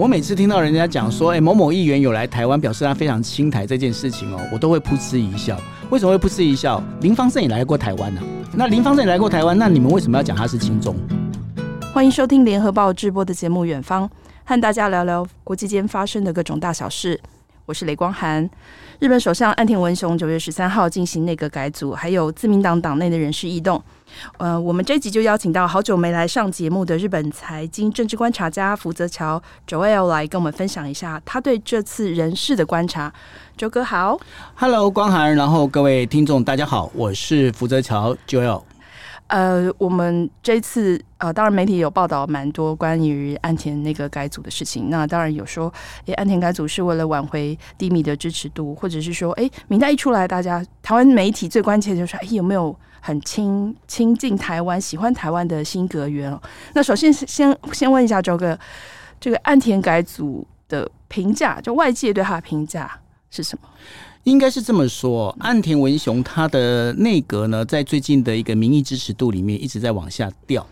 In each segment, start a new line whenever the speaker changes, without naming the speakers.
我每次听到人家讲说，哎、某某议员有来台湾，表示他非常亲台这件事情哦，我都会噗嗤一笑。为什么会噗嗤一笑？林芳正也来过台湾呢、啊。那林芳正也来过台湾，那你们为什么要讲他是亲中？
欢迎收听联合报直播的节目《远方》，和大家聊聊国际间发生的各种大小事。我是雷光涵。日本首相岸田文雄九月十三号进行内阁改组，还有自民党党内的人事异动。呃，我们这集就邀请到好久没来上节目的日本财经政治观察家福泽桥 Joel 来跟我们分享一下他对这次人事的观察。周哥好
，Hello，光涵，然后各位听众大家好，我是福泽桥 Joel。
呃，我们这次呃，当然媒体有报道蛮多关于岸田那个改组的事情。那当然有说，诶，岸田改组是为了挽回低迷的支持度，或者是说，诶，名单一出来，大家台湾媒体最关切就是，诶，有没有很亲亲近台湾、喜欢台湾的新阁员？那首先先先问一下周哥，这个岸田改组的评价，就外界对他的评价是什么？
应该是这么说，岸田文雄他的内阁呢，在最近的一个民意支持度里面一直在往下掉，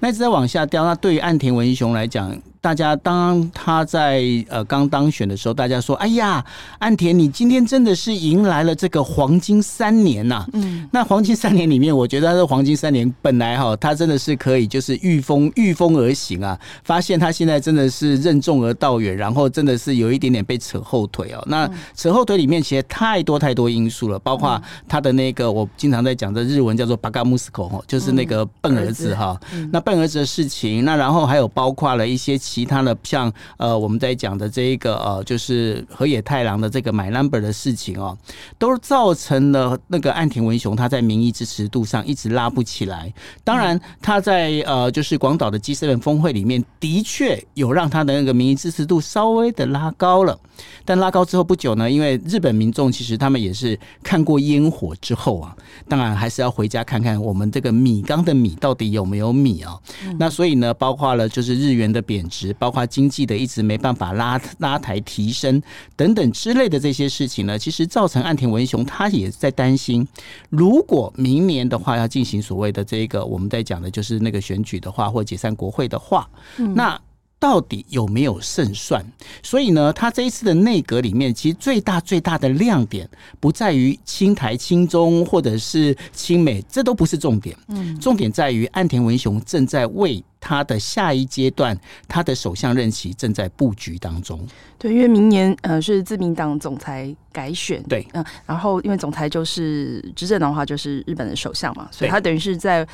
那一直在往下掉。那对于岸田文雄来讲，大家当他在呃刚当选的时候，大家说：“哎呀，岸田，你今天真的是迎来了这个黄金三年呐、啊！”嗯，那黄金三年里面，我觉得他的黄金三年本来哈，他真的是可以就是御风御风而行啊。发现他现在真的是任重而道远，然后真的是有一点点被扯后腿哦。那扯后腿里面其实太多太多因素了，包括他的那个我经常在讲的日文叫做巴嘎穆斯口哈，就是那个笨儿子哈。那笨儿子的事情，那然后还有包括了一些。其他的像呃，我们在讲的这一个呃，就是河野太郎的这个买 number 的事情哦，都造成了那个岸田文雄他在民意支持度上一直拉不起来。当然，他在呃，就是广岛的 G7 峰会里面，的确有让他的那个民意支持度稍微的拉高了。但拉高之后不久呢，因为日本民众其实他们也是看过烟火之后啊，当然还是要回家看看我们这个米缸的米到底有没有米啊。那所以呢，包括了就是日元的贬值。包括经济的一直没办法拉拉抬提升等等之类的这些事情呢，其实造成岸田文雄他也在担心，如果明年的话要进行所谓的这个我们在讲的就是那个选举的话，或解散国会的话，那到底有没有胜算？所以呢，他这一次的内阁里面，其实最大最大的亮点不在于亲台亲中或者是亲美，这都不是重点。嗯，重点在于岸田文雄正在为。他的下一阶段，他的首相任期正在布局当中。
对，因为明年呃是自民党总裁改选，
对，嗯，
然后因为总裁就是执政的话就是日本的首相嘛，所以他等于是在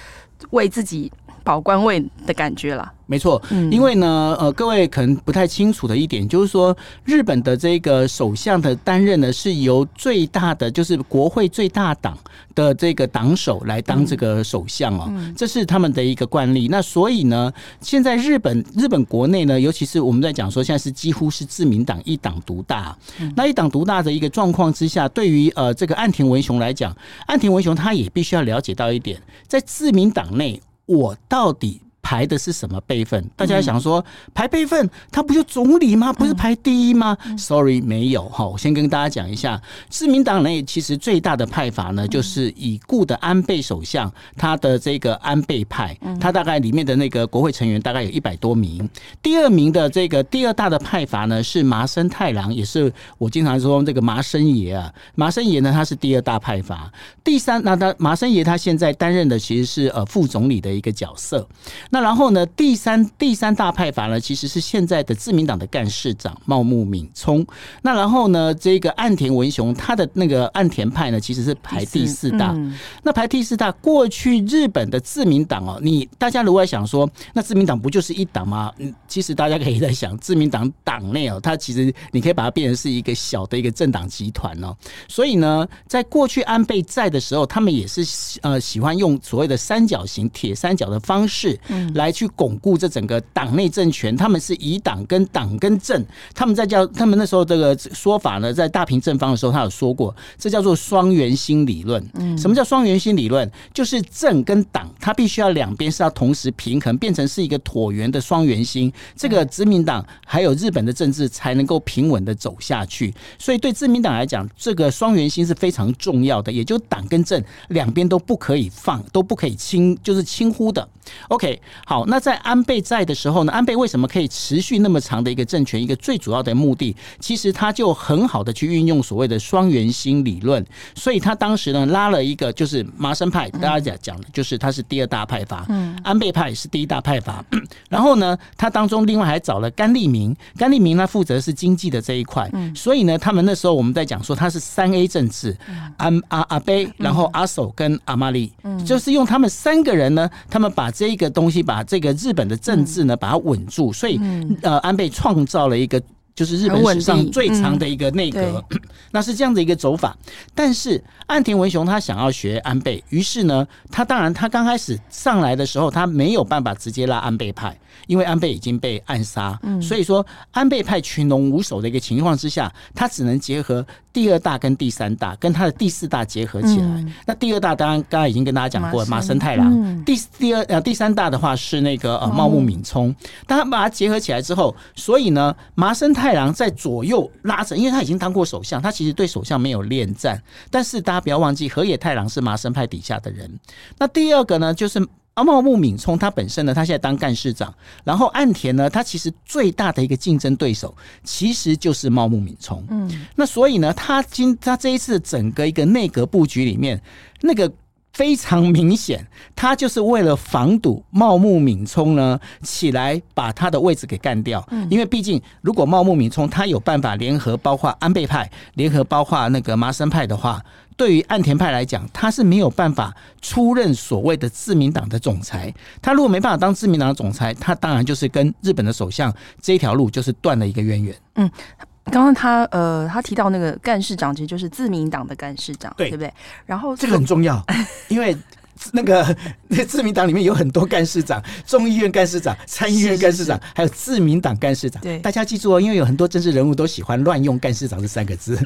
为自己保官位的感觉了。
没错，因为呢，呃，各位可能不太清楚的一点就是说，日本的这个首相的担任呢，是由最大的就是国会最大党的这个党首来当这个首相哦，这是他们的一个惯例。那所以呢，现在日本日本国内呢，尤其是我们在讲说，现在是几乎是自民党一党独大。那一党独大的一个状况之下，对于呃这个岸田文雄来讲，岸田文雄他也必须要了解到一点，在自民党内，我到底。排的是什么辈分？大家想说排辈分，他不就总理吗？不是排第一吗？Sorry，没有哈。我先跟大家讲一下，自民党内其实最大的派阀呢，就是已故的安倍首相他的这个安倍派，他大概里面的那个国会成员大概有一百多名。第二名的这个第二大的派阀呢，是麻生太郎，也是我经常说这个麻生爷啊。麻生爷呢，他是第二大派阀。第三，那他麻生爷他现在担任的其实是呃副总理的一个角色。那然后呢，第三第三大派阀呢，其实是现在的自民党的干事长茂木敏充。那然后呢，这个岸田文雄他的那个岸田派呢，其实是排第四大。嗯、那排第四大，过去日本的自民党哦，你大家如果想说，那自民党不就是一党吗？嗯，其实大家可以在想，自民党党内哦，它其实你可以把它变成是一个小的一个政党集团哦。所以呢，在过去安倍在的时候，他们也是呃喜欢用所谓的三角形铁三角的方式。来去巩固这整个党内政权，他们是以党跟党跟政，他们在叫他们那时候这个说法呢，在大平正方的时候，他有说过，这叫做双圆心理论。嗯，什么叫双圆心理论？就是政跟党，它必须要两边是要同时平衡，变成是一个椭圆的双圆心，这个自民党还有日本的政治才能够平稳的走下去。所以对自民党来讲，这个双圆心是非常重要的，也就是党跟政两边都不可以放，都不可以轻，就是轻忽的。OK。好，那在安倍在的时候呢，安倍为什么可以持续那么长的一个政权？一个最主要的目的，其实他就很好的去运用所谓的双元心理论，所以他当时呢拉了一个就是麻生派，大家讲讲的就是他是第二大派阀，嗯，安倍派是第一大派阀，然后呢，他当中另外还找了甘利明，甘利明呢负责是经济的这一块，所以呢，他们那时候我们在讲说他是三 A 政治，安阿阿贝，然后阿首跟甘利，就是用他们三个人呢，他们把这个东西，把这个日本的政治呢，把它稳住，所以呃，安倍创造了一个。就是日本史上最长的一个内阁，那是这样的一个走法。但是岸田文雄他想要学安倍，于是呢，他当然他刚开始上来的时候，他没有办法直接拉安倍派，因为安倍已经被暗杀。所以说安倍派群龙无首的一个情况之下，他只能结合第二大跟第三大，跟他的第四大结合起来。那第二大当然刚才已经跟大家讲过了，麻生太郎。第第二呃第三大的话是那个呃茂木敏充。当他把它结合起来之后，所以呢麻生太。太郎在左右拉扯，因为他已经当过首相，他其实对首相没有恋战。但是大家不要忘记，河野太郎是麻生派底下的人。那第二个呢，就是阿茂木敏充，他本身呢，他现在当干事长。然后岸田呢，他其实最大的一个竞争对手，其实就是茂木敏充。嗯，那所以呢，他今他这一次整个一个内阁布局里面，那个。非常明显，他就是为了防堵茂木敏充呢起来把他的位置给干掉。嗯因为毕竟，如果茂木敏充他有办法联合包括安倍派、联合包括那个麻生派的话，对于岸田派来讲，他是没有办法出任所谓的自民党的总裁。他如果没办法当自民党的总裁，他当然就是跟日本的首相这条路就是断了一个渊源。嗯。
刚刚他呃，他提到那个干事长，其实就是自民党的干事长，对，对不对？然后
这个很重要，因为那个那个自民党里面有很多干事长，众议院干事长、参议院干事长，是是是还有自民党干事长。对，大家记住哦，因为有很多政治人物都喜欢乱用“干事长”这三个字。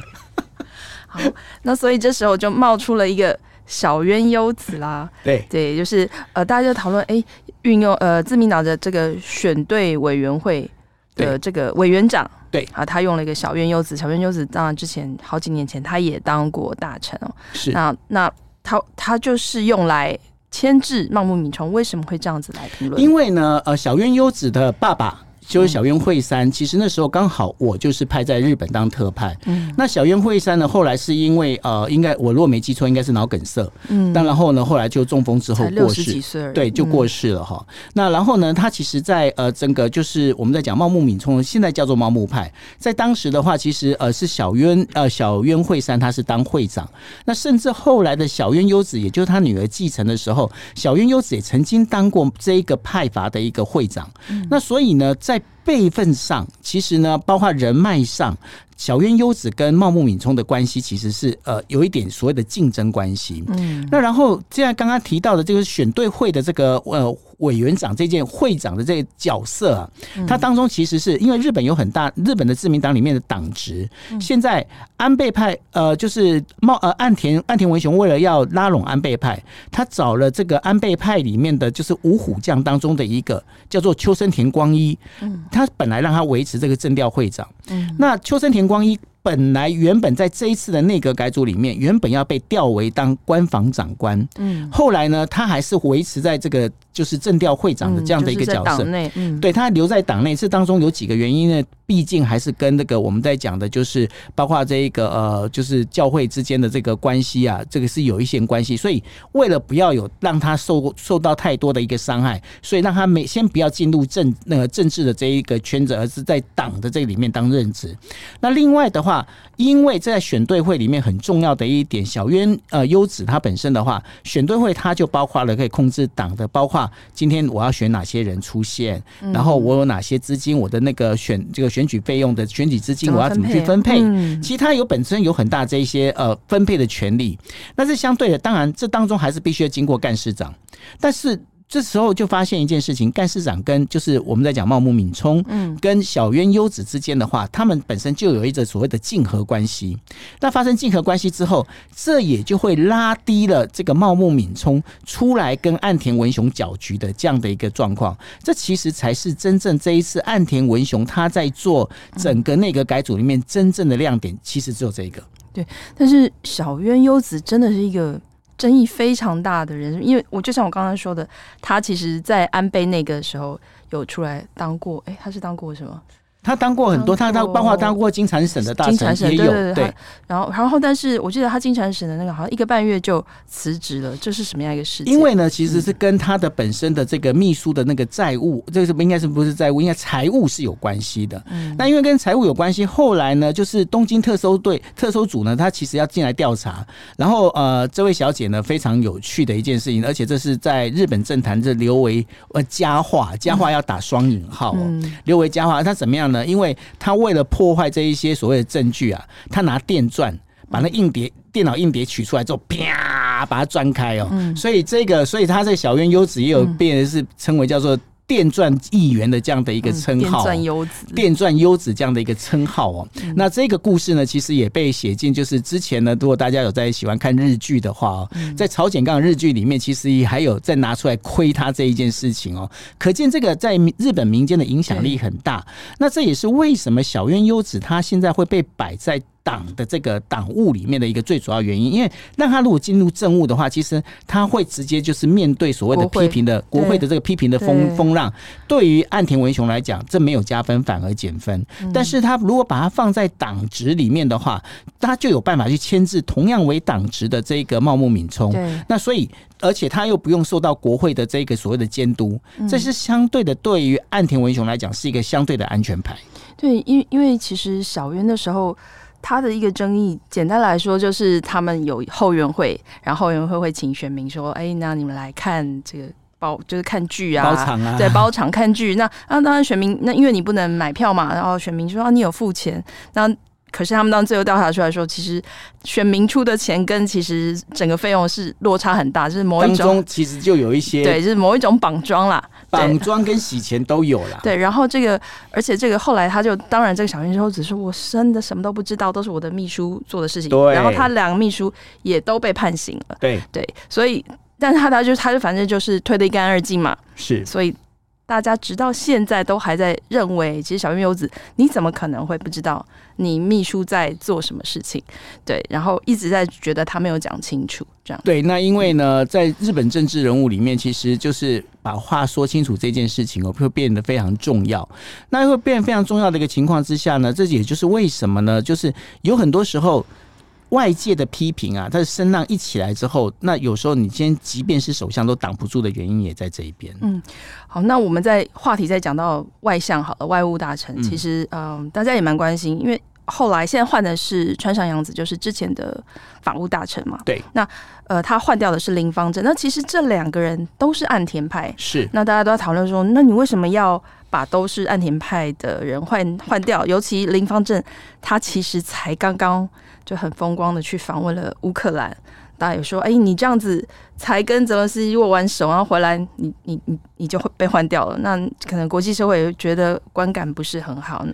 好，那所以这时候就冒出了一个小渊优子啦。对对，就是呃，大家就讨论哎，运用呃自民党的这个选对委员会的这个委员长。对啊，他用了一个小渊优子，小渊优子当然之前好几年前他也当过大臣哦。是，那那他他就是用来牵制茂木敏充，为什么会这样子来评论？
因为呢，呃，小渊优子的爸爸。就是小渊惠三，其实那时候刚好我就是派在日本当特派。嗯，那小渊惠三呢，后来是因为呃，应该我如果没记错，应该是脑梗塞。嗯，但然后呢，后来就中风之后过世，对，就过世了哈。那然后呢，他其实，在呃整个就是我们在讲茂木敏充，现在叫做茂木派，在当时的话，其实呃是小渊呃小渊惠三他是当会长。那甚至后来的小渊优子，也就是他女儿继承的时候，小渊优子也曾经当过这一个派阀的一个会长。那所以呢，在在辈分上，其实呢，包括人脉上，小渊优子跟茂木敏充的关系其实是呃有一点所谓的竞争关系。嗯，那然后现在刚刚提到的这个选对会的这个呃。委员长这件会长的这个角色啊，它当中其实是因为日本有很大日本的自民党里面的党职，现在安倍派呃就是茂呃岸田岸田文雄为了要拉拢安倍派，他找了这个安倍派里面的就是五虎将当中的一个叫做秋生田光一，他本来让他维持这个政调会长，嗯那秋生田光一。本来原本在这一次的内阁改组里面，原本要被调为当官房长官，嗯，后来呢，他还是维持在这个就是政调会长的这样的一个角色，嗯，嗯，对，他留在党内，这当中有几个原因呢？毕竟还是跟那个我们在讲的，就是包括这一个呃，就是教会之间的这个关系啊，这个是有一些关系，所以为了不要有让他受受到太多的一个伤害，所以让他没先不要进入政那个政治的这一个圈子，而是在党的这里面当任职。那另外的话。因为在选对会里面很重要的一点，小渊呃优子他本身的话，选对会他就包括了可以控制党的，包括今天我要选哪些人出现，然后我有哪些资金，我的那个选这个选举费用的选举资金我要怎么去分配，其实他有本身有很大这一些呃分配的权利，那是相对的，当然这当中还是必须要经过干事长，但是。这时候就发现一件事情，干事长跟就是我们在讲茂木敏充，嗯，跟小渊优子之间的话，他们本身就有一个所谓的竞合关系。那发生竞合关系之后，这也就会拉低了这个茂木敏充出来跟岸田文雄搅局的这样的一个状况。这其实才是真正这一次岸田文雄他在做整个内阁改组里面真正的亮点，其实只有这一
个。对，但是小渊优子真的是一个。争议非常大的人，因为我就像我刚才说的，他其实，在安倍那个时候有出来当过，哎，他是当过什么？
他当过很多，他他包括当过金产省的大臣也有，对。
然后，然后，但是我记得他金产省的那个好像一个半月就辞职了，这是什么样一个事情？
因为呢，其实是跟他的本身的这个秘书的那个债务，这个是不应该是不是债务，应该财务是有关系的。嗯那因为跟财务有关系，后来呢，就是东京特搜队特搜组呢，他其实要进来调查。然后呃，这位小姐呢，非常有趣的一件事情，而且这是在日本政坛这留为呃佳话，佳话要打双引号哦，留为佳话。他怎么样呢？因为他为了破坏这一些所谓的证据啊，他拿电钻把那硬碟、电脑硬碟取出来之后，啪，把它钻开哦。所以这个，所以他在小渊优子也有变的是称为叫做。电钻议员的这样的一个称号，电钻优子，电钻优子这样的一个称号哦。那这个故事呢，其实也被写进，就是之前呢，如果大家有在喜欢看日剧的话哦，在朝鲜刚日剧里面，其实也还有再拿出来亏他这一件事情哦。可见这个在日本民间的影响力很大。那这也是为什么小渊优子他现在会被摆在。党的这个党务里面的一个最主要原因，因为让他如果进入政务的话，其实他会直接就是面对所谓的批评的国会的这个批评的风风浪。对于岸田文雄来讲，这没有加分，反而减分。但是他如果把它放在党职里面的话，他就有办法去牵制同样为党职的这个茂木敏充。那所以，而且他又不用受到国会的这个所谓的监督，这是相对的，对于岸田文雄来讲是一个相对的安全牌。
对，因为因为其实小渊的时候。他的一个争议，简单来说就是他们有后援会，然后后援会会请选民说：“哎，那你们来看这个包，就是看剧啊，
包场啊，
对，包场看剧。”那那当然选民那因为你不能买票嘛，然后选民说：“啊，你有付钱。”那可是他们当最后调查出来说，其实选民出的钱跟其实整个费用是落差很大，就是某一种
其实就有一些
对，就是某一种绑桩啦。
绑桩跟洗钱都有啦，
对，然后这个，而且这个后来他就，当然这个小明之后只是，我真的什么都不知道，都是我的秘书做的事情。对，然后他两个秘书也都被判刑了。
对
对，所以，但是他他就他就反正就是推得一干二净嘛。
是，
所以大家直到现在都还在认为，其实小渊优子你怎么可能会不知道你秘书在做什么事情？对，然后一直在觉得他没有讲清楚。这样
对，那因为呢，在日本政治人物里面，其实就是把话说清楚这件事情哦，会变得非常重要。那会变得非常重要的一个情况之下呢，这也就是为什么呢？就是有很多时候外界的批评啊，它的声浪一起来之后，那有时候你今天即便是首相都挡不住的原因也在这一边。
嗯，好，那我们在话题再讲到外相好了，外务大臣，其实嗯、呃，大家也蛮关心，因为。后来现在换的是川上洋子，就是之前的法务大臣嘛。
对。
那呃，他换掉的是林方正。那其实这两个人都是岸田派。
是。
那大家都在讨论说，那你为什么要把都是岸田派的人换换掉？尤其林方正，他其实才刚刚就很风光的去访问了乌克兰。大家有说，哎，你这样子才跟泽连斯基握完手，然后回来，你你你你就会被换掉了。那可能国际社会也觉得观感不是很好。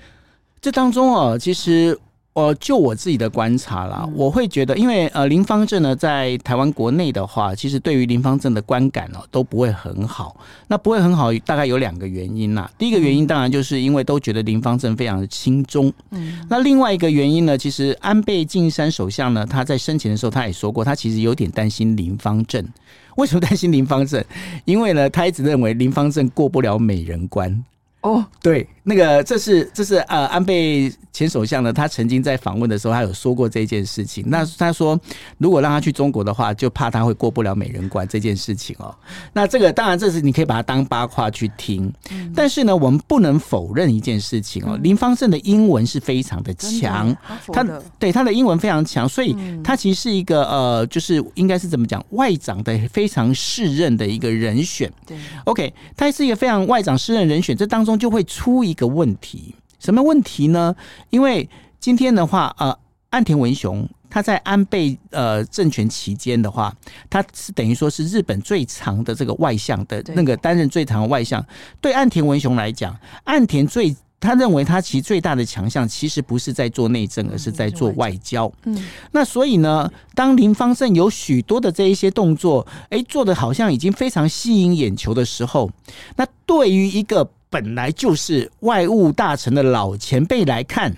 这当中啊，其实呃，就我自己的观察啦，我会觉得，因为呃，林方正呢，在台湾国内的话，其实对于林方正的观感哦，都不会很好。那不会很好，大概有两个原因啦。第一个原因当然就是因为都觉得林方正非常的轻中。嗯。那另外一个原因呢，其实安倍晋三首相呢，他在生前的时候他也说过，他其实有点担心林方正。为什么担心林方正？因为呢，他一直认为林方正过不了美人关。哦，对。那个，这是这是呃，安倍前首相呢，他曾经在访问的时候，他有说过这件事情。那他说，如果让他去中国的话，就怕他会过不了美人关这件事情哦。那这个当然，这是你可以把它当八卦去听。但是呢，我们不能否认一件事情哦，林方正的英文是非常的强，他对他的英文非常强，所以他其实是一个呃，就是应该是怎么讲，外长的非常适任的一个人选。对，OK，他是一个非常外长适任人选，这当中就会出一。个问题，什么问题呢？因为今天的话，呃，岸田文雄他在安倍呃政权期间的话，他是等于说是日本最长的这个外相的那个担任最长的外相。对岸田文雄来讲，岸田最他认为他其实最大的强项，其实不是在做内政，而是在做外交。嗯，那所以呢，当林方正有许多的这一些动作，哎，做的好像已经非常吸引眼球的时候，那对于一个本来就是外务大臣的老前辈来看，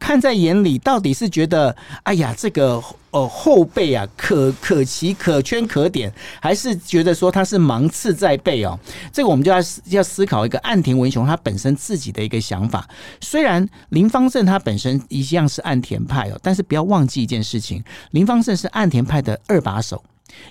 看在眼里，到底是觉得哎呀这个呃后辈啊可可奇可圈可点，还是觉得说他是芒刺在背哦？这个我们就要要思考一个岸田文雄他本身自己的一个想法。虽然林芳正他本身一样是岸田派哦，但是不要忘记一件事情，林芳正是岸田派的二把手。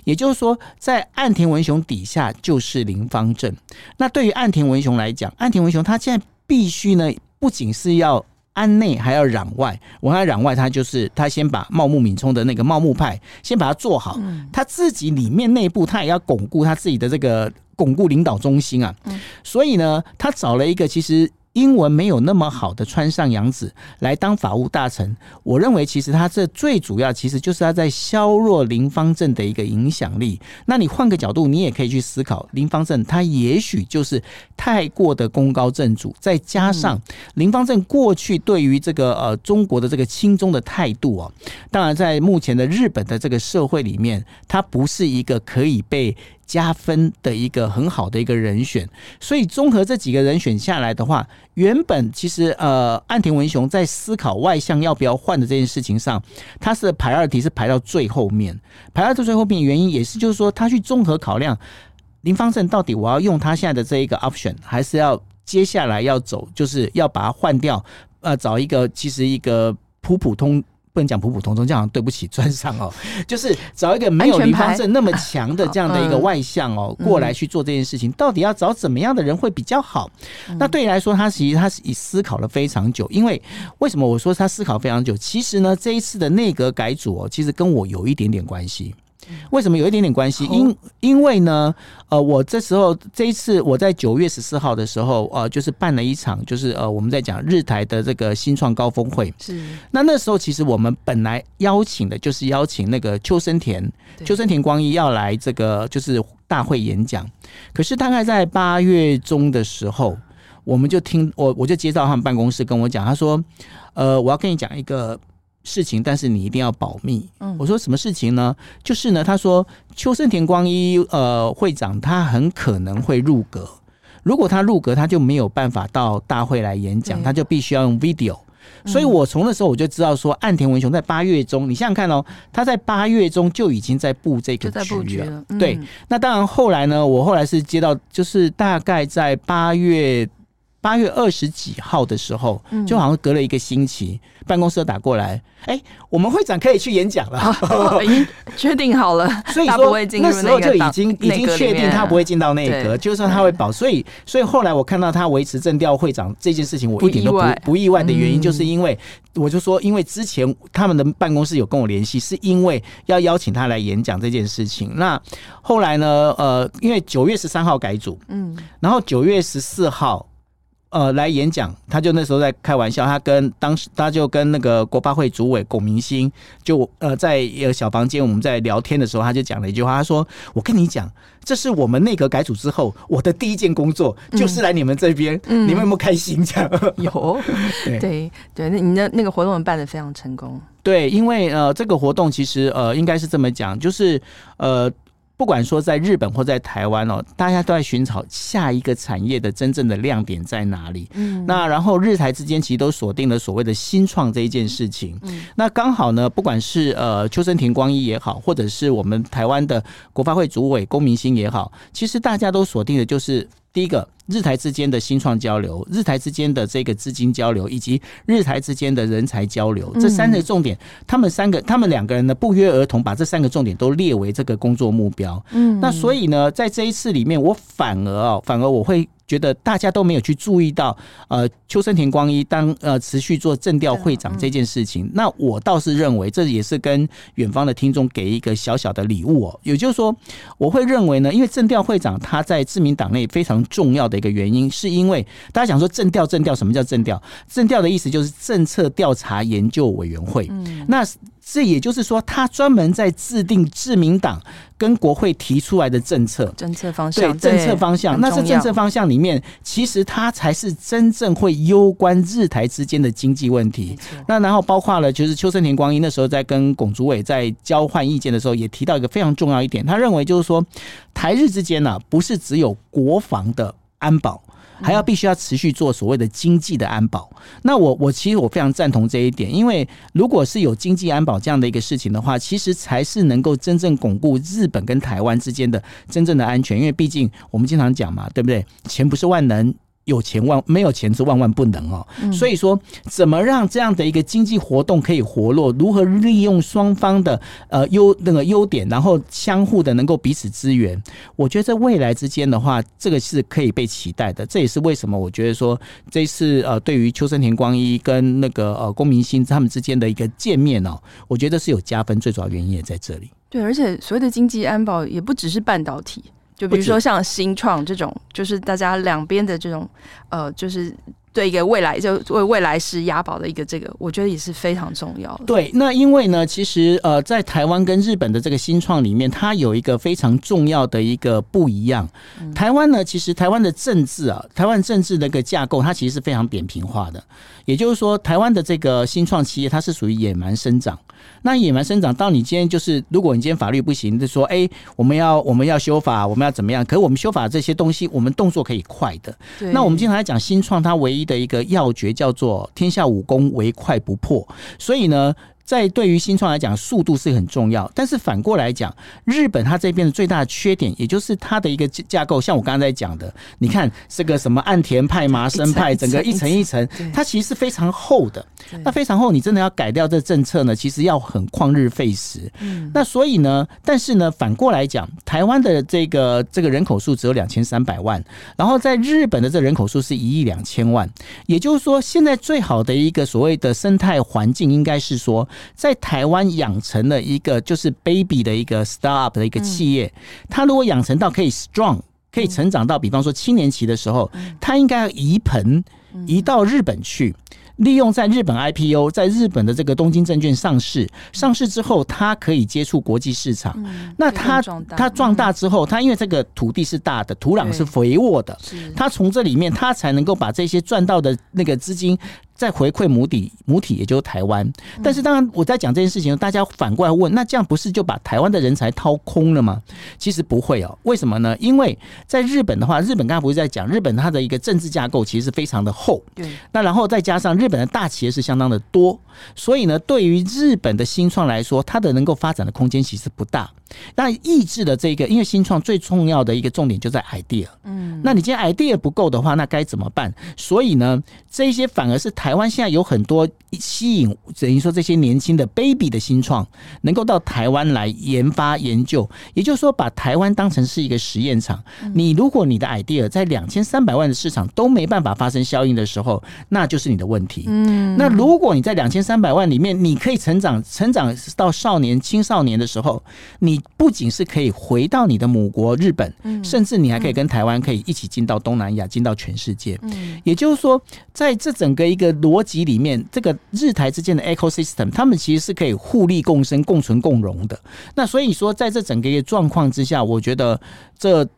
也就是说，在岸田文雄底下就是林芳正。那对于岸田文雄来讲，岸田文雄他现在必须呢，不仅是要安内，还要攘外。我看攘外，他就是他先把茂木敏充的那个茂木派先把它做好，他自己里面内部他也要巩固他自己的这个巩固领导中心啊。所以呢，他找了一个其实。英文没有那么好的川上洋子来当法务大臣，我认为其实他这最主要其实就是他在削弱林方正的一个影响力。那你换个角度，你也可以去思考，林方正他也许就是太过的功高震主，再加上林方正过去对于这个呃中国的这个亲中的态度哦，当然在目前的日本的这个社会里面，他不是一个可以被。加分的一个很好的一个人选，所以综合这几个人选下来的话，原本其实呃，岸田文雄在思考外向要不要换的这件事情上，他是排二题是排到最后面，排到最后面原因也是就是说他去综合考量林方正到底我要用他现在的这一个 option，还是要接下来要走，就是要把它换掉，呃，找一个其实一个普普通。不能讲普普通通，这样对不起专上哦。就是找一个没有离方正那么强的这样的一个外向哦，过来去做这件事情，到底要找怎么样的人会比较好？那对你来说，他其实他是以思考了非常久。因为为什么我说他思考非常久？其实呢，这一次的内阁改组哦，其实跟我有一点点关系。为什么有一点点关系？因因为呢，呃，我这时候这一次我在九月十四号的时候，呃，就是办了一场，就是呃，我们在讲日台的这个新创高峰会。是。那那时候其实我们本来邀请的就是邀请那个秋生田秋生田光一要来这个就是大会演讲。可是大概在八月中的时候，我们就听我我就接到他们办公室跟我讲，他说，呃，我要跟你讲一个。事情，但是你一定要保密。嗯，我说什么事情呢？就是呢，他说秋生田光一呃会长他很可能会入阁，如果他入阁，他就没有办法到大会来演讲，他就必须要用 video。所以我从那时候我就知道说，岸田文雄在八月中，你想想看哦，他在八月中就已经在布这个局了。对，那当然后来呢，我后来是接到，就是大概在八月。八月二十几号的时候，就好像隔了一个星期，嗯、办公室打过来，哎、欸，我们会长可以去演讲了，
啊、已经确定好了。
所以说那时候就已经已经确定他不会进到内阁，就算他会保。所以所以后来我看到他维持政调会长这件事情，我一点都不不意，不意外的原因，就是因为我就说，因为之前他们的办公室有跟我联系，是因为要邀请他来演讲这件事情。那后来呢，呃，因为九月十三号改组，嗯，然后九月十四号。呃，来演讲，他就那时候在开玩笑，他跟当时他就跟那个国发会主委龚明鑫，就呃在一个小房间，我们在聊天的时候，他就讲了一句话，他说：“我跟你讲，这是我们内阁改组之后，我的第一件工作就是来你们这边，嗯、你们有没有开心？”这样
有，对对对，那你的那个活动办的非常成功。
对，因为呃，这个活动其实呃，应该是这么讲，就是呃。不管说在日本或在台湾哦，大家都在寻找下一个产业的真正的亮点在哪里。嗯，那然后日台之间其实都锁定了所谓的新创这一件事情。嗯，那刚好呢，不管是呃秋生田光一也好，或者是我们台湾的国发会主委龚明鑫也好，其实大家都锁定的就是。第一个，日台之间的新创交流，日台之间的这个资金交流，以及日台之间的人才交流，这三个重点，他们三个，他们两个人呢不约而同把这三个重点都列为这个工作目标。嗯，那所以呢，在这一次里面，我反而哦，反而我会。觉得大家都没有去注意到，呃，秋生田光一当呃持续做政调会长这件事情，那我倒是认为这也是跟远方的听众给一个小小的礼物哦。也就是说，我会认为呢，因为政调会长他在自民党内非常重要的一个原因，是因为大家想说政调政调，什么叫政调？政调的意思就是政策调查研究委员会。嗯，那。这也就是说，他专门在制定自民党跟国会提出来的政策、
政策方向。
对，政策方向，那这政策方向里面，其实他才是真正会攸关日台之间的经济问题。那然后包括了，就是邱生田光一那时候在跟龚主委在交换意见的时候，也提到一个非常重要一点，他认为就是说，台日之间呢，不是只有国防的安保。还要必须要持续做所谓的经济的安保。那我我其实我非常赞同这一点，因为如果是有经济安保这样的一个事情的话，其实才是能够真正巩固日本跟台湾之间的真正的安全。因为毕竟我们经常讲嘛，对不对？钱不是万能。有钱万没有钱是万万不能哦，所以说怎么让这样的一个经济活动可以活络？如何利用双方的呃优那个优点，然后相互的能够彼此支援？我觉得在未来之间的话，这个是可以被期待的。这也是为什么我觉得说这一次呃，对于秋生田光一跟那个呃龚明鑫他们之间的一个见面哦，我觉得是有加分，最主要原因也在这里。
对，而且所谓的经济安保也不只是半导体。就比如说像新创这种，就是大家两边的这种，呃，就是对一个未来就为未来是押宝的一个这个，我觉得也是非常重要的。
对，那因为呢，其实呃，在台湾跟日本的这个新创里面，它有一个非常重要的一个不一样。台湾呢，其实台湾的政治啊，台湾政治的一个架构，它其实是非常扁平化的。也就是说，台湾的这个新创企业，它是属于野蛮生长。那野蛮生长，到你今天就是，如果你今天法律不行，就说，哎，我们要我们要修法，我们要怎么样？可是我们修法这些东西，我们动作可以快的。那我们经常来讲新创，它唯一的一个要诀叫做“天下武功，唯快不破”。所以呢。在对于新创来讲，速度是很重要。但是反过来讲，日本它这边的最大的缺点，也就是它的一个架构，像我刚刚在讲的，你看这个什么岸田派、麻生派，整个一层一层，它其实是非常厚的。那非常厚，你真的要改掉这政策呢，其实要很旷日费时。那所以呢，但是呢，反过来讲，台湾的这个这个人口数只有两千三百万，然后在日本的这人口数是一亿两千万，也就是说，现在最好的一个所谓的生态环境，应该是说。在台湾养成了一个就是 baby 的一个 startup 的一个企业，他如果养成到可以 strong，可以成长到，比方说青年期的时候，他应该要移盆移到日本去。利用在日本 IPO，在日本的这个东京证券上市，上市之后，它可以接触国际市场。那它它壮大。之后，它因为这个土地是大的，土壤是肥沃的，它从这里面，它才能够把这些赚到的那个资金再回馈母体，母体也就是台湾。但是当然，我在讲这件事情，大家反过来问，那这样不是就把台湾的人才掏空了吗？其实不会哦。为什么呢？因为在日本的话，日本刚才不是在讲，日本它的一个政治架构其实是非常的厚。对。那然后再加上日本的大企业是相当的多，所以呢，对于日本的新创来说，它的能够发展的空间其实不大。那抑制的这个，因为新创最重要的一个重点就在 idea。嗯，那你今天 idea 不够的话，那该怎么办？所以呢，这一些反而是台湾现在有很多吸引，等于说这些年轻的 baby 的新创，能够到台湾来研发研究，也就是说把台湾当成是一个实验场。你如果你的 idea 在两千三百万的市场都没办法发生效应的时候，那就是你的问题。嗯，那如果你在两千三百万里面，你可以成长，成长到少年、青少年的时候，你不仅是可以回到你的母国日本，甚至你还可以跟台湾可以一起进到东南亚，进到全世界。嗯也就是说，在这整个一个逻辑里面，这个日台之间的 ecosystem，他们其实是可以互利共生、共存共荣的。那所以说，在这整个一个状况之下，我觉得这。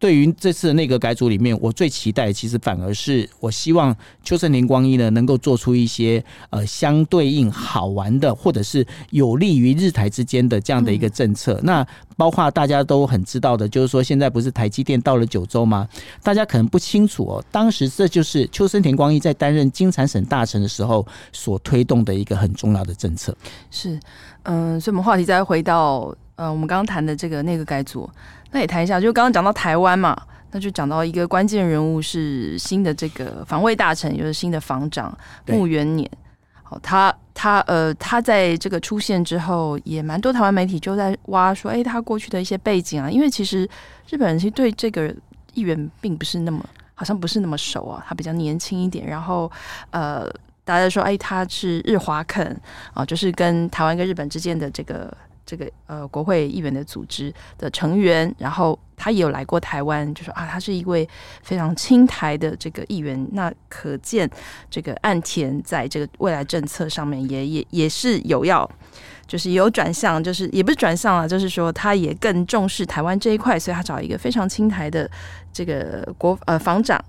对于这次的内阁改组里面，我最期待其实反而是我希望秋生田光一呢能够做出一些呃相对应好玩的，或者是有利于日台之间的这样的一个政策。嗯、那包括大家都很知道的，就是说现在不是台积电到了九州吗？大家可能不清楚哦，当时这就是秋生田光一在担任金产省大臣的时候所推动的一个很重要的政策。
是，嗯、呃，所以我们话题再回到呃我们刚刚谈的这个内阁改组。那也谈一下，就刚刚讲到台湾嘛，那就讲到一个关键人物是新的这个防卫大臣，也就是新的防长木元年。好，他他呃，他在这个出现之后，也蛮多台湾媒体就在挖说，哎、欸，他过去的一些背景啊，因为其实日本人其实对这个议员并不是那么，好像不是那么熟啊，他比较年轻一点，然后呃，大家说，哎、欸，他是日华肯啊，就是跟台湾跟日本之间的这个。这个呃，国会议员的组织的成员，然后他也有来过台湾，就说啊，他是一位非常亲台的这个议员。那可见这个岸田在这个未来政策上面也也也是有要，就是有转向，就是也不是转向了，就是说他也更重视台湾这一块，所以他找一个非常亲台的这个国呃防长，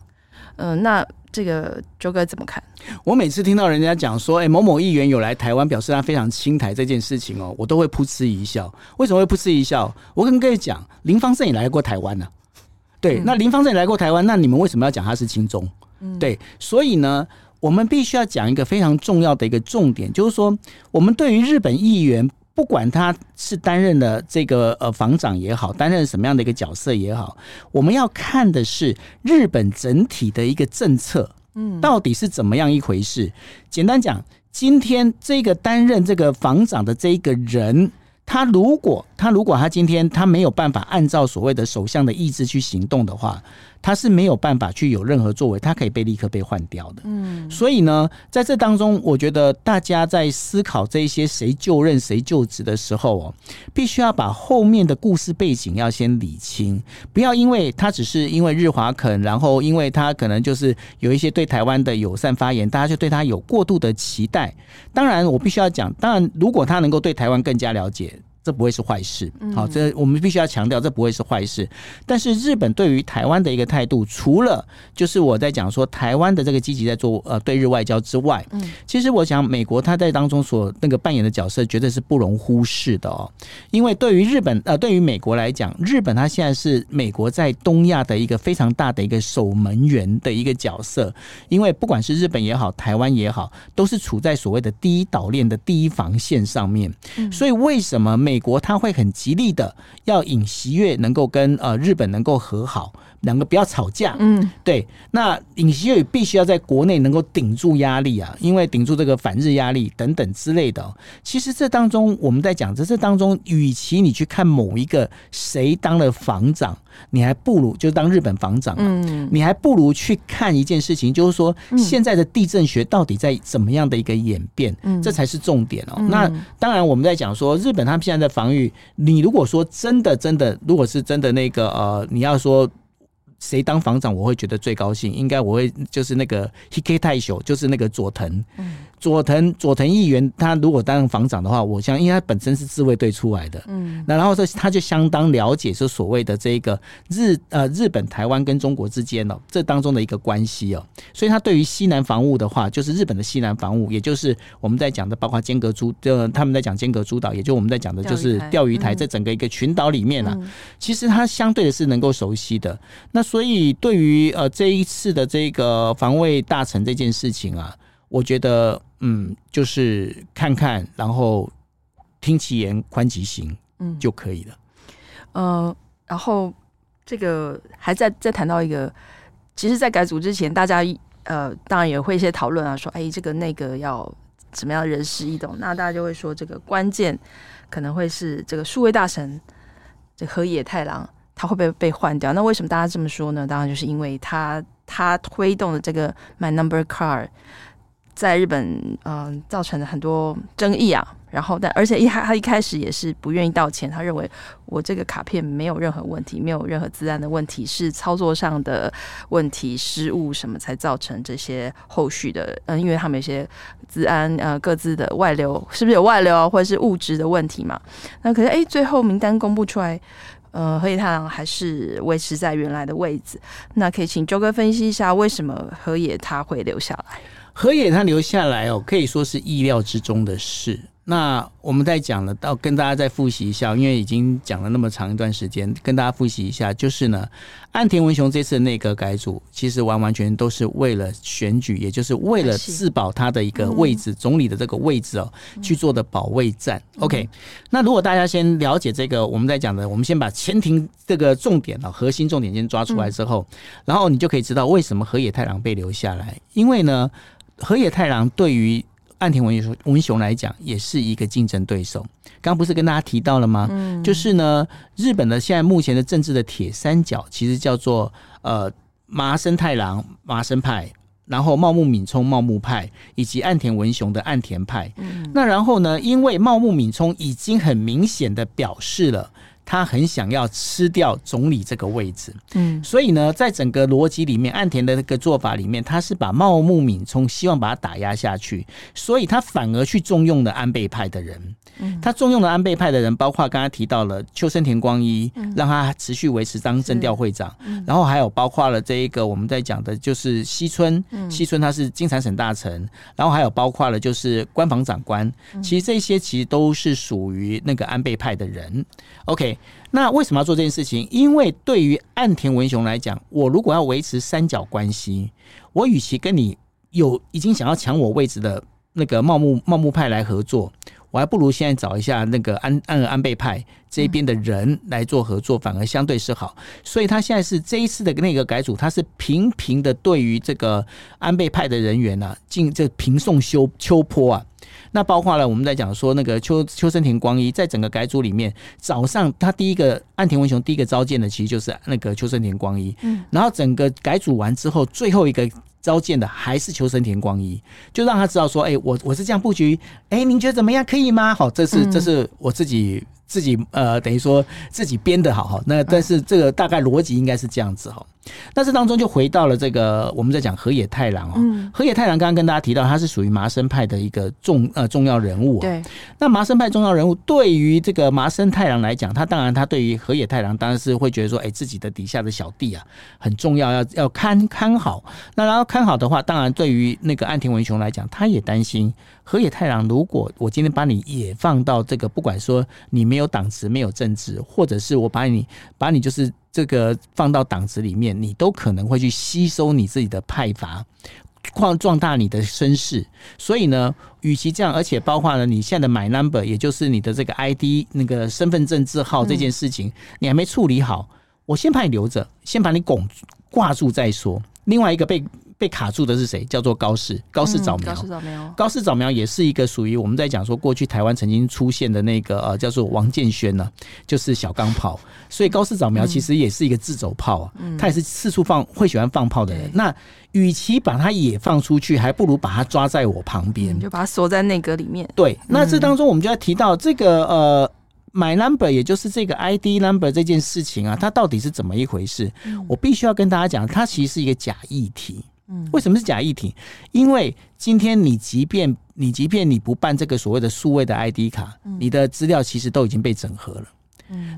嗯、那。这个周哥怎么看？
我每次听到人家讲说，哎，某某议员有来台湾，表示他非常亲台这件事情哦，我都会噗嗤一笑。为什么会噗嗤一笑？我跟各位讲，林芳正也来过台湾呢、啊。对，那林芳正也来过台湾，那你们为什么要讲他是亲中？嗯，对，所以呢，我们必须要讲一个非常重要的一个重点，就是说，我们对于日本议员，不管他是担任了这个呃防长也好，担任什么样的一个角色也好，我们要看的是日本整体的一个政策，嗯，到底是怎么样一回事？简单讲，今天这个担任这个防长的这一个人。他如果他如果他今天他没有办法按照所谓的首相的意志去行动的话，他是没有办法去有任何作为，他可以被立刻被换掉的。嗯，所以呢，在这当中，我觉得大家在思考这一些谁就任谁就职的时候哦，必须要把后面的故事背景要先理清，不要因为他只是因为日华肯，然后因为他可能就是有一些对台湾的友善发言，大家就对他有过度的期待。当然，我必须要讲，当然如果他能够对台湾更加了解。这不会是坏事，好，这我们必须要强调，这不会是坏事。但是日本对于台湾的一个态度，除了就是我在讲说台湾的这个积极在做呃对日外交之外，嗯，其实我想美国他在当中所那个扮演的角色，绝对是不容忽视的哦。因为对于日本呃对于美国来讲，日本它现在是美国在东亚的一个非常大的一个守门员的一个角色。因为不管是日本也好，台湾也好，都是处在所谓的第一岛链的第一防线上面。所以为什么美美国他会很极力的要尹锡悦能够跟呃日本能够和好，两个不要吵架。嗯，对。那尹锡悦必须要在国内能够顶住压力啊，因为顶住这个反日压力等等之类的。其实这当中我们在讲，这这当中，与其你去看某一个谁当了防长，你还不如就当日本防长。嗯，你还不如去看一件事情，就是说现在的地震学到底在怎么样的一个演变，嗯，这才是重点哦。那当然我们在讲说日本他们现在。的防御，你如果说真的真的，如果是真的那个呃，你要说谁当房长，我会觉得最高兴，应该我会就是那个 Hike 太守，就是那个佐藤。嗯佐藤佐藤议员，他如果担任防长的话，我想，因为他本身是自卫队出来的，嗯，那然后说他就相当了解，说所谓的这个日呃日本台湾跟中国之间哦，这当中的一个关系哦，所以他对于西南防务的话，就是日本的西南防务，也就是我们在讲的，包括间隔诸，就他们在讲间隔诸岛，也就我们在讲的就是钓鱼台，这整个一个群岛里面啊，其实他相对的是能够熟悉的。那所以对于呃这一次的这个防卫大臣这件事情啊。我觉得，嗯，就是看看，然后听其言，观其行，嗯，就可以了。
呃，然后这个还在再谈到一个，其实，在改组之前，大家呃，当然也会一些讨论啊，说，哎，这个那个要怎么样人事异动？那大家就会说，这个关键可能会是这个数位大神，这河野太郎，他会不会被换掉？那为什么大家这么说呢？当然就是因为他他推动的这个 My Number Card。在日本，嗯、造成了很多争议啊。然后，但而且一他他一开始也是不愿意道歉，他认为我这个卡片没有任何问题，没有任何资安的问题，是操作上的问题失误什么才造成这些后续的。嗯，因为他们有些资安呃各自的外流，是不是有外流啊，或者是物质的问题嘛？那可是哎，最后名单公布出来，呃，河野太郎还是维持在原来的位置。那可以请周哥分析一下，为什么河野他会留下来？
河野他留下来哦，可以说是意料之中的事。那我们再讲了，到跟大家再复习一下，因为已经讲了那么长一段时间，跟大家复习一下，就是呢，岸田文雄这次内阁改组，其实完完全全都是为了选举，也就是为了自保他的一个位置，总理的这个位置哦，去做的保卫战。OK，那如果大家先了解这个，我们在讲的，我们先把前庭这个重点啊，核心重点先抓出来之后，然后你就可以知道为什么河野太郎被留下来，因为呢。河野太郎对于岸田文雄文雄来讲也是一个竞争对手。刚刚不是跟大家提到了吗？嗯，就是呢，日本的现在目前的政治的铁三角其实叫做呃麻生太郎麻生派，然后茂木敏充茂木派，以及岸田文雄的岸田派。嗯，那然后呢，因为茂木敏充已经很明显的表示了。他很想要吃掉总理这个位置，嗯，所以呢，在整个逻辑里面，岸田的那个做法里面，他是把茂木敏充希望把他打压下去，所以他反而去重用了安倍派的人。他重用了安倍派的人，包括刚刚提到了秋生田光一，让他持续维持当政调会长，然后还有包括了这一个我们在讲的就是西村，西村他是经产省大臣，然后还有包括了就是官房长官，其实这些其实都是属于那个安倍派的人。OK。那为什么要做这件事情？因为对于岸田文雄来讲，我如果要维持三角关系，我与其跟你有已经想要抢我位置的那个茂木茂木派来合作。我还不如现在找一下那个安安安倍派这边的人来做合作，反而相对是好。所以他现在是这一次的那个改组，他是频频的对于这个安倍派的人员呢、啊，进这平送修秋坡啊。那包括了我们在讲说那个秋秋生田光一，在整个改组里面，早上他第一个岸田文雄第一个召见的其实就是那个秋生田光一，嗯，然后整个改组完之后，最后一个。召见的还是求生田光一，就让他知道说，哎、欸，我我是这样布局，哎、欸，您觉得怎么样？可以吗？好，这是这是我自己自己呃，等于说自己编的，好好。那但是这个大概逻辑应该是这样子哈。那这当中就回到了这个我们在讲河野太郎哦，河野太郎刚刚跟大家提到，他是属于麻生派的一个重呃重要人物。对，那麻生派重要人物对于这个麻生太郎来讲，他当然他对于河野太郎当然是会觉得说，哎，自己的底下的小弟啊很重要，要要看看好。那然后看好的话，当然对于那个岸田文雄来讲，他也担心河野太郎，如果我今天把你也放到这个，不管说你没有党职、没有政治，或者是我把你把你就是。这个放到党子里面，你都可能会去吸收你自己的派阀，扩壮大你的声势。所以呢，与其这样，而且包括了你现在的 My Number，也就是你的这个 ID 那个身份证字号这件事情，你还没处理好，我先把你留着，先把你拱挂住再说。另外一个被。被卡住的是谁？叫做高市高市早苗。高市早苗，高市早苗也是一个属于我们在讲说过去台湾曾经出现的那个呃叫做王建轩呢，就是小钢炮。所以高市早苗其实也是一个自走炮啊，他也是四处放会喜欢放炮的人。那与其把他也放出去，还不如把他抓在我旁边，
就把他锁在内阁里面。
对，那这当中我们就要提到这个呃，My Number，也就是这个 ID Number 这件事情啊，它到底是怎么一回事？我必须要跟大家讲，它其实是一个假议题。为什么是假议题？因为今天你即便你即便你不办这个所谓的数位的 ID 卡，你的资料其实都已经被整合了。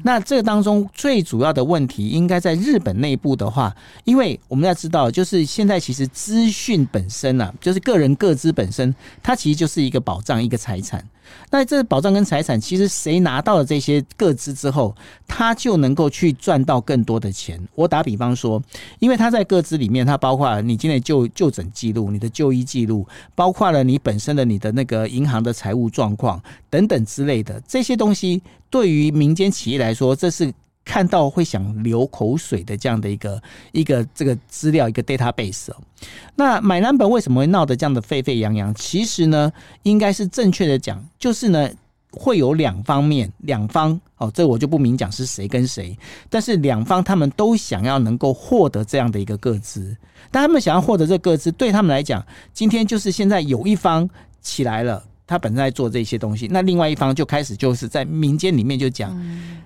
那这个当中最主要的问题，应该在日本内部的话，因为我们要知道，就是现在其实资讯本身啊，就是个人个资本身，它其实就是一个保障，一个财产。那这保障跟财产，其实谁拿到了这些个资之后，他就能够去赚到更多的钱。我打比方说，因为他在个资里面，它包括了你今天就就诊记录、你的就医记录，包括了你本身的你的那个银行的财务状况等等之类的这些东西，对于民间企业来说，这是。看到会想流口水的这样的一个一个这个资料一个 database 哦，那买 Number 为什么会闹得这样的沸沸扬扬？其实呢，应该是正确的讲，就是呢会有两方面两方哦，这我就不明讲是谁跟谁，但是两方他们都想要能够获得这样的一个个资，但他们想要获得这个个资，对他们来讲，今天就是现在有一方起来了。他本身在做这些东西，那另外一方就开始就是在民间里面就讲，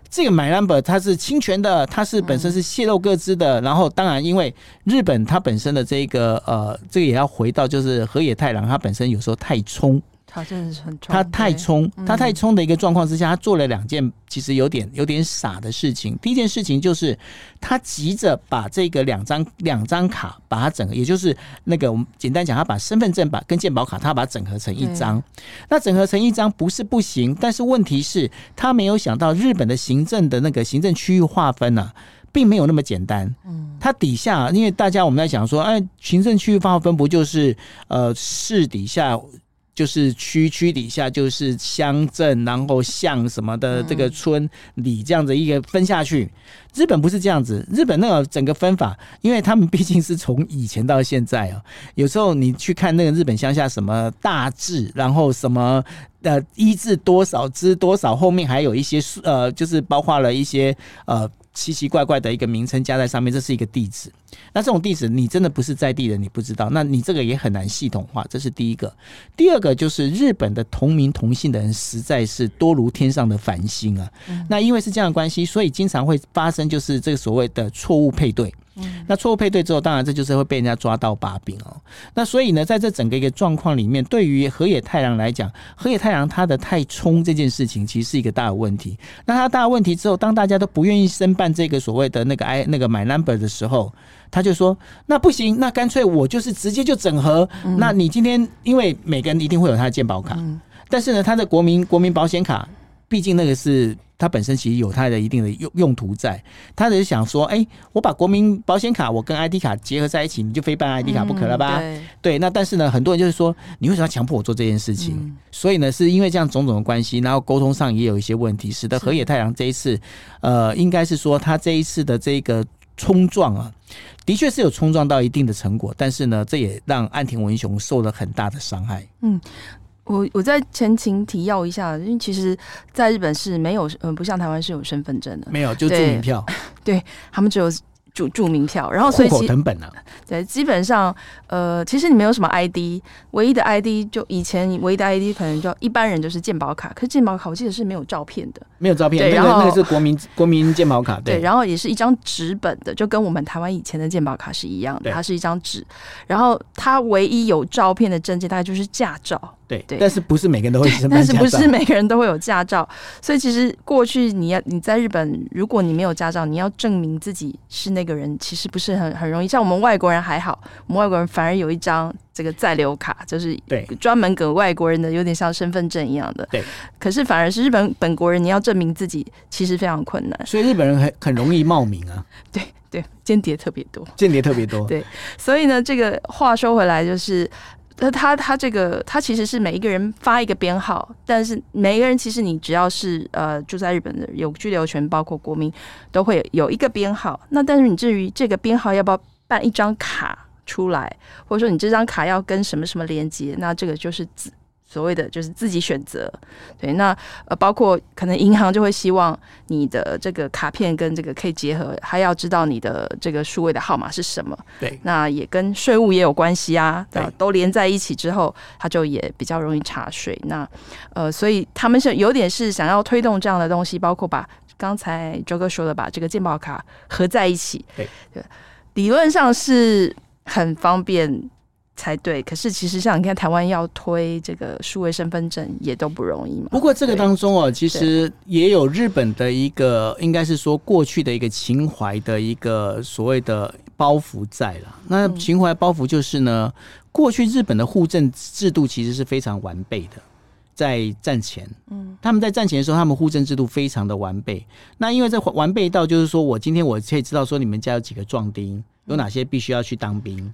这个 My Number 它是侵权的，它是本身是泄露各自的。然后当然，因为日本它本身的这个呃，这个也要回到就是河野太郎，他本身有时候太冲。他真的是很冲，他太冲，他太冲的一个状况之下，他做了两件其实有点有点傻的事情。第一件事情就是他急着把这个两张两张卡把它整合，也就是那个我们简单讲，他把身份证把跟健保卡他把它整合成一张。那整合成一张不是不行，但是问题是，他没有想到日本的行政的那个行政区域划分呢、啊，并没有那么简单。嗯，它底下因为大家我们在想说，哎，行政区域划分不就是呃市底下。就是区区底下就是乡镇，然后像什么的这个村里这样子一个分下去。日本不是这样子，日本那个整个分法，因为他们毕竟是从以前到现在啊，有时候你去看那个日本乡下什么大字，然后什么呃一至多少之多少，后面还有一些数呃，就是包括了一些呃。奇奇怪怪的一个名称加在上面，这是一个地址。那这种地址你真的不是在地人，你不知道，那你这个也很难系统化。这是第一个。第二个就是日本的同名同姓的人实在是多如天上的繁星啊。那因为是这样的关系，所以经常会发生就是这个所谓的错误配对。那错误配对之后，当然这就是会被人家抓到把柄哦。那所以呢，在这整个一个状况里面，对于河野太郎来讲，河野太郎他的太冲这件事情，其实是一个大的问题。那他大的问题之后，当大家都不愿意申办这个所谓的那个 I 那个 My Number 的时候，他就说：“那不行，那干脆我就是直接就整合。那你今天因为每个人一定会有他的健保卡，但是呢，他的国民国民保险卡，毕竟那个是它本身其实有它的一定的用用途在。他只是想说，哎、欸，我把国民保险卡我跟 ID 卡结合在一起，你就非办 ID 卡不可了吧？
嗯、
对，对。那但是呢，很多人就是说，你为什么要强迫我做这件事情？嗯、所以呢，是因为这样种种的关系，然后沟通上也有一些问题，使得河野太郎这一次，呃，应该是说他这一次的这个冲撞啊，的确是有冲撞到一定的成果，但是呢，这也让岸田文雄受了很大的伤害。嗯。
我我在前情提要一下，因为其实在日本是没有，嗯，不像台湾是有身份证的，
没有，就住民票，
对，他们只有。住住民票，然后所以
户口謄本啊，
对，基本上呃，其实你没有什么 ID，唯一的 ID 就以前唯一的 ID 可能就一般人就是健保卡，可是健保卡我记得是没有照片的，
没有照片，那个那个是国民国民健保卡，对，
对，然后也是一张纸本的，就跟我们台湾以前的健保卡是一样的，它是一张纸，然后它唯一有照片的证件大概就是驾照。
对，对，但是不是每个人都会是，
但是不是每个人都会有驾照，所以其实过去你要你在日本，如果你没有驾照，你要证明自己是那个人，其实不是很很容易。像我们外国人还好，我们外国人反而有一张这个在留卡，就是对专门给外国人的，有点像身份证一样的。对，可是反而是日本本国人，你要证明自己，其实非常困难。
所以日本人很很容易冒名啊。
对对，间谍特别多，
间谍特别多。
对，所以呢，这个话说回来就是。那他他这个他其实是每一个人发一个编号，但是每一个人其实你只要是呃住在日本的有居留权，包括国民都会有一个编号。那但是你至于这个编号要不要办一张卡出来，或者说你这张卡要跟什么什么连接，那这个就是自。所谓的就是自己选择，对，那呃，包括可能银行就会希望你的这个卡片跟这个可以结合，还要知道你的这个数位的号码是什么，
对，
那也跟税务也有关系啊，对，都连在一起之后，它就也比较容易查税。那呃，所以他们是有点是想要推动这样的东西，包括把刚才周哥说的把这个健保卡合在一起，对，对，理论上是很方便。才对，可是其实像你看，台湾要推这个数位身份证也都不容易嘛。
不过这个当中哦，其实也有日本的一个，应该是说过去的一个情怀的一个所谓的包袱在了。那情怀包袱就是呢，过去日本的户政制度其实是非常完备的，在战前，嗯，他们在战前的时候，他们户政制度非常的完备。那因为这完备到就是说我今天我可以知道说你们家有几个壮丁，有哪些必须要去当兵。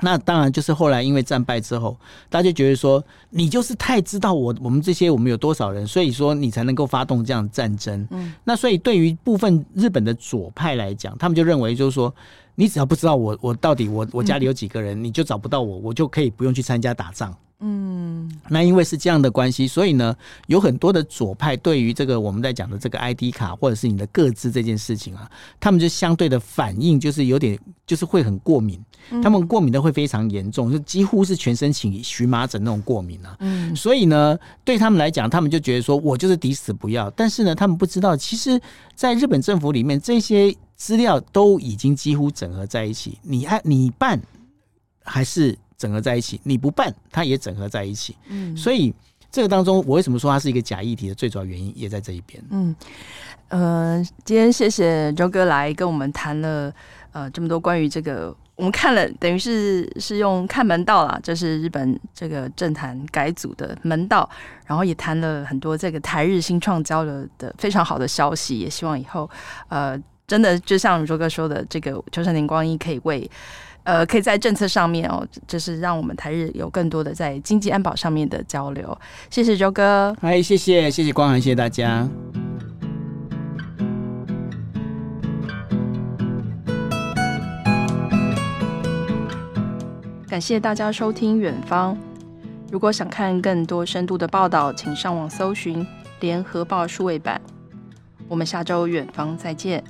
那当然，就是后来因为战败之后，大家就觉得说，你就是太知道我我们这些我们有多少人，所以说你才能够发动这样的战争。嗯，那所以对于部分日本的左派来讲，他们就认为就是说，你只要不知道我我到底我我家里有几个人，你就找不到我，我就可以不用去参加打仗。嗯，那因为是这样的关系，所以呢，有很多的左派对于这个我们在讲的这个 ID 卡或者是你的个资这件事情啊，他们就相对的反应就是有点就是会很过敏，他们过敏的会非常严重，就几乎是全身起荨麻疹那种过敏啊。嗯，所以呢，对他们来讲，他们就觉得说我就是抵死不要。但是呢，他们不知道，其实在日本政府里面，这些资料都已经几乎整合在一起，你按你办还是？整合在一起，你不办，它也整合在一起。嗯，所以这个当中，我为什么说它是一个假议题的最主要原因，也在这一边。嗯，
呃，今天谢谢周哥来跟我们谈了呃这么多关于这个，我们看了等于是是用看门道啦，这是日本这个政坛改组的门道，然后也谈了很多这个台日新创交流的非常好的消息，也希望以后呃真的就像周哥说的，这个秋山林光一可以为。呃，可以在政策上面哦，就是让我们台日有更多的在经济安保上面的交流。谢谢周哥，
嗨，谢谢谢谢光涵，谢谢大家。
感谢大家收听远方。如果想看更多深度的报道，请上网搜寻联合报数位版。我们下周远方再见。